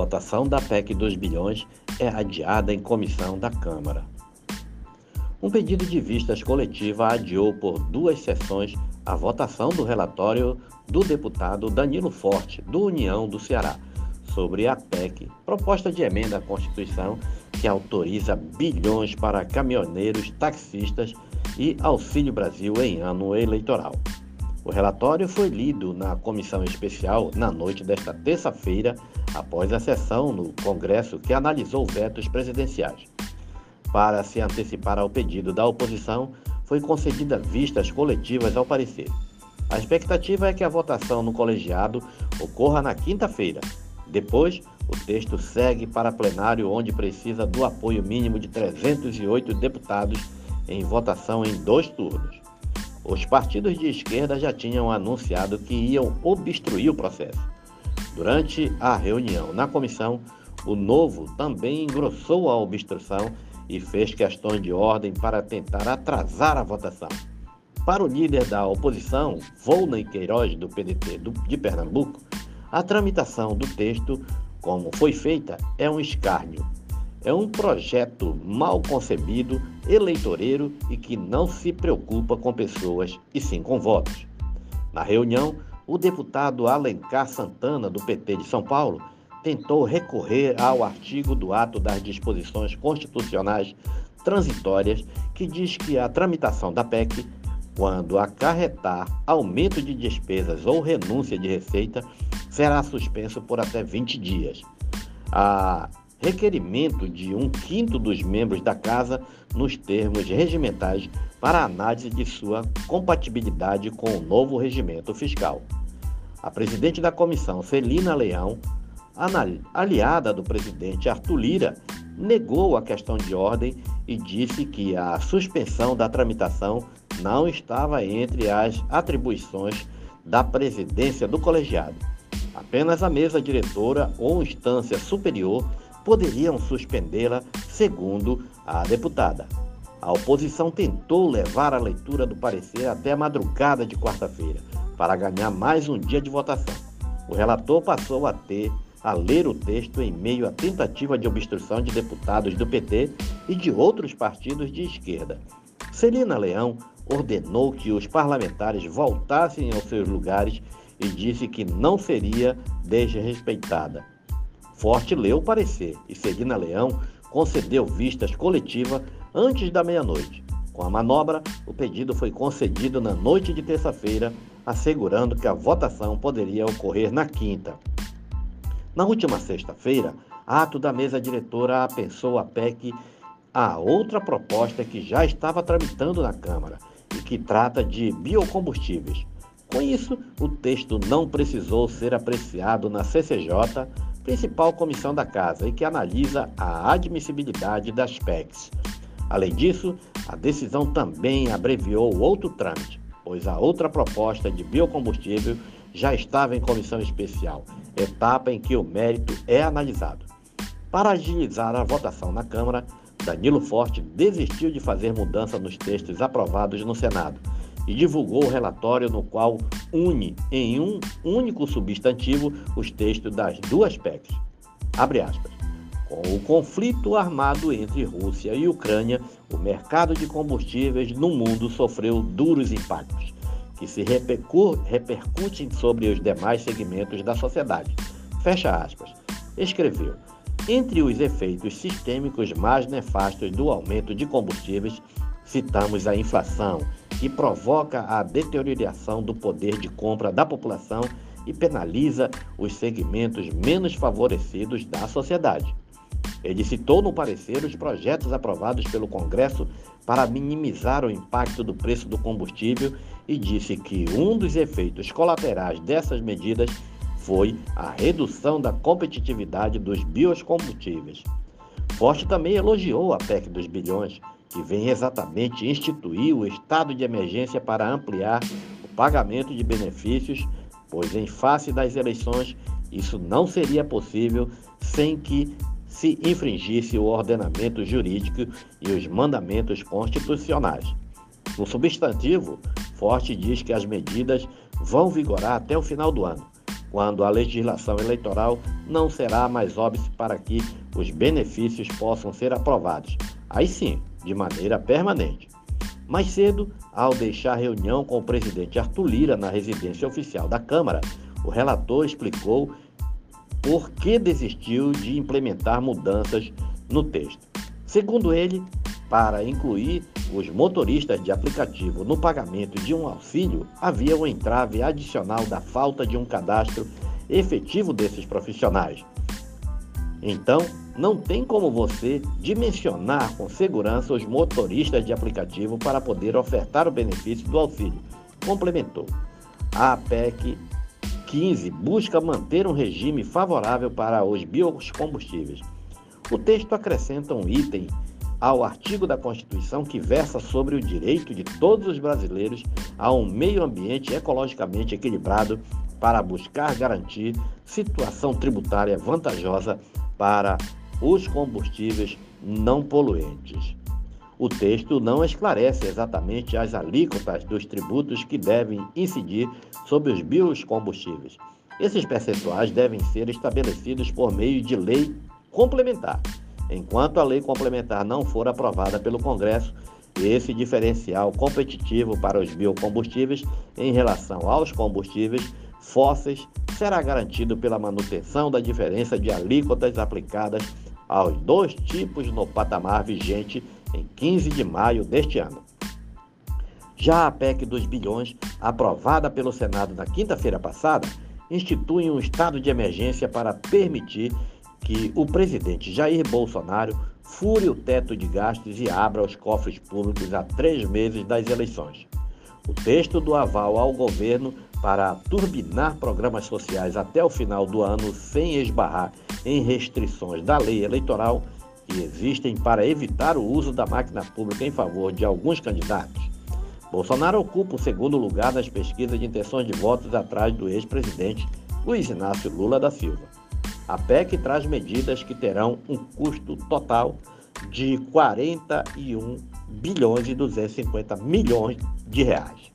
Votação da PEC dos bilhões é adiada em comissão da Câmara. Um pedido de vistas coletiva adiou por duas sessões a votação do relatório do deputado Danilo Forte, do União do Ceará, sobre a PEC, proposta de emenda à Constituição que autoriza bilhões para caminhoneiros, taxistas e Auxílio Brasil em ano eleitoral. O relatório foi lido na comissão especial na noite desta terça-feira, após a sessão no Congresso que analisou vetos presidenciais. Para se antecipar ao pedido da oposição, foi concedida vistas coletivas ao parecer. A expectativa é que a votação no colegiado ocorra na quinta-feira. Depois, o texto segue para plenário, onde precisa do apoio mínimo de 308 deputados em votação em dois turnos. Os partidos de esquerda já tinham anunciado que iam obstruir o processo. Durante a reunião na comissão, o Novo também engrossou a obstrução e fez questões de ordem para tentar atrasar a votação. Para o líder da oposição, Volney Queiroz, do PDT de Pernambuco, a tramitação do texto, como foi feita, é um escárnio é um projeto mal concebido, eleitoreiro e que não se preocupa com pessoas e sim com votos. Na reunião, o deputado Alencar Santana, do PT de São Paulo, tentou recorrer ao artigo do ato das disposições constitucionais transitórias que diz que a tramitação da PEC, quando acarretar aumento de despesas ou renúncia de receita, será suspenso por até 20 dias. A requerimento de um quinto dos membros da Casa nos termos regimentais para análise de sua compatibilidade com o novo regimento fiscal. A presidente da comissão, Celina Leão, aliada do presidente Arthur Lira, negou a questão de ordem e disse que a suspensão da tramitação não estava entre as atribuições da presidência do colegiado. Apenas a mesa diretora ou instância superior poderiam suspendê-la, segundo a deputada. A oposição tentou levar a leitura do parecer até a madrugada de quarta-feira, para ganhar mais um dia de votação. O relator passou a ter a ler o texto em meio à tentativa de obstrução de deputados do PT e de outros partidos de esquerda. Celina Leão ordenou que os parlamentares voltassem aos seus lugares e disse que não seria desrespeitada. Forte leu o parecer e Celina Leão concedeu vistas coletiva antes da meia-noite. Com a manobra, o pedido foi concedido na noite de terça-feira, assegurando que a votação poderia ocorrer na quinta. Na última sexta-feira, ato da mesa diretora apensou a PEC a outra proposta que já estava tramitando na Câmara e que trata de biocombustíveis. Com isso, o texto não precisou ser apreciado na CCJ principal comissão da Casa e que analisa a admissibilidade das PECs. Além disso, a decisão também abreviou outro trâmite, pois a outra proposta de biocombustível já estava em comissão especial, etapa em que o mérito é analisado. Para agilizar a votação na Câmara, Danilo Forte desistiu de fazer mudança nos textos aprovados no Senado e divulgou o relatório no qual une em um único substantivo os textos das duas PECs. Abre aspas. Com o conflito armado entre Rússia e Ucrânia, o mercado de combustíveis no mundo sofreu duros impactos, que se repercutem sobre os demais segmentos da sociedade. Fecha aspas. Escreveu. Entre os efeitos sistêmicos mais nefastos do aumento de combustíveis, citamos a inflação, que provoca a deterioração do poder de compra da população e penaliza os segmentos menos favorecidos da sociedade. Ele citou no parecer os projetos aprovados pelo Congresso para minimizar o impacto do preço do combustível e disse que um dos efeitos colaterais dessas medidas foi a redução da competitividade dos biocombustíveis. Forte também elogiou a PEC dos bilhões, que vem exatamente instituir o estado de emergência para ampliar o pagamento de benefícios, pois, em face das eleições, isso não seria possível sem que se infringisse o ordenamento jurídico e os mandamentos constitucionais. No substantivo, Forte diz que as medidas vão vigorar até o final do ano. quando a legislação eleitoral não será mais óbvia para que os benefícios possam ser aprovados. Aí sim, de maneira permanente. Mais cedo, ao deixar reunião com o presidente Arthur Lira na residência oficial da Câmara, o relator explicou por que desistiu de implementar mudanças no texto. Segundo ele, para incluir os motoristas de aplicativo no pagamento de um auxílio, havia um entrave adicional da falta de um cadastro efetivo desses profissionais. Então, não tem como você dimensionar com segurança os motoristas de aplicativo para poder ofertar o benefício do auxílio, complementou. A APEC 15 busca manter um regime favorável para os biocombustíveis. O texto acrescenta um item ao artigo da Constituição que versa sobre o direito de todos os brasileiros a um meio ambiente ecologicamente equilibrado para buscar garantir situação tributária vantajosa para os combustíveis não poluentes. O texto não esclarece exatamente as alíquotas dos tributos que devem incidir sobre os biocombustíveis. Esses percentuais devem ser estabelecidos por meio de lei complementar Enquanto a lei complementar não for aprovada pelo Congresso, esse diferencial competitivo para os biocombustíveis em relação aos combustíveis fósseis será garantido pela manutenção da diferença de alíquotas aplicadas aos dois tipos no patamar vigente em 15 de maio deste ano. Já a PEC dos bilhões, aprovada pelo Senado na quinta-feira passada, institui um estado de emergência para permitir que o presidente Jair Bolsonaro fure o teto de gastos e abra os cofres públicos a três meses das eleições. O texto do aval ao governo para turbinar programas sociais até o final do ano sem esbarrar em restrições da lei eleitoral que existem para evitar o uso da máquina pública em favor de alguns candidatos. Bolsonaro ocupa o segundo lugar nas pesquisas de intenções de votos atrás do ex-presidente Luiz Inácio Lula da Silva. A PEC traz medidas que terão um custo total de 41 bilhões e 250 milhões de reais.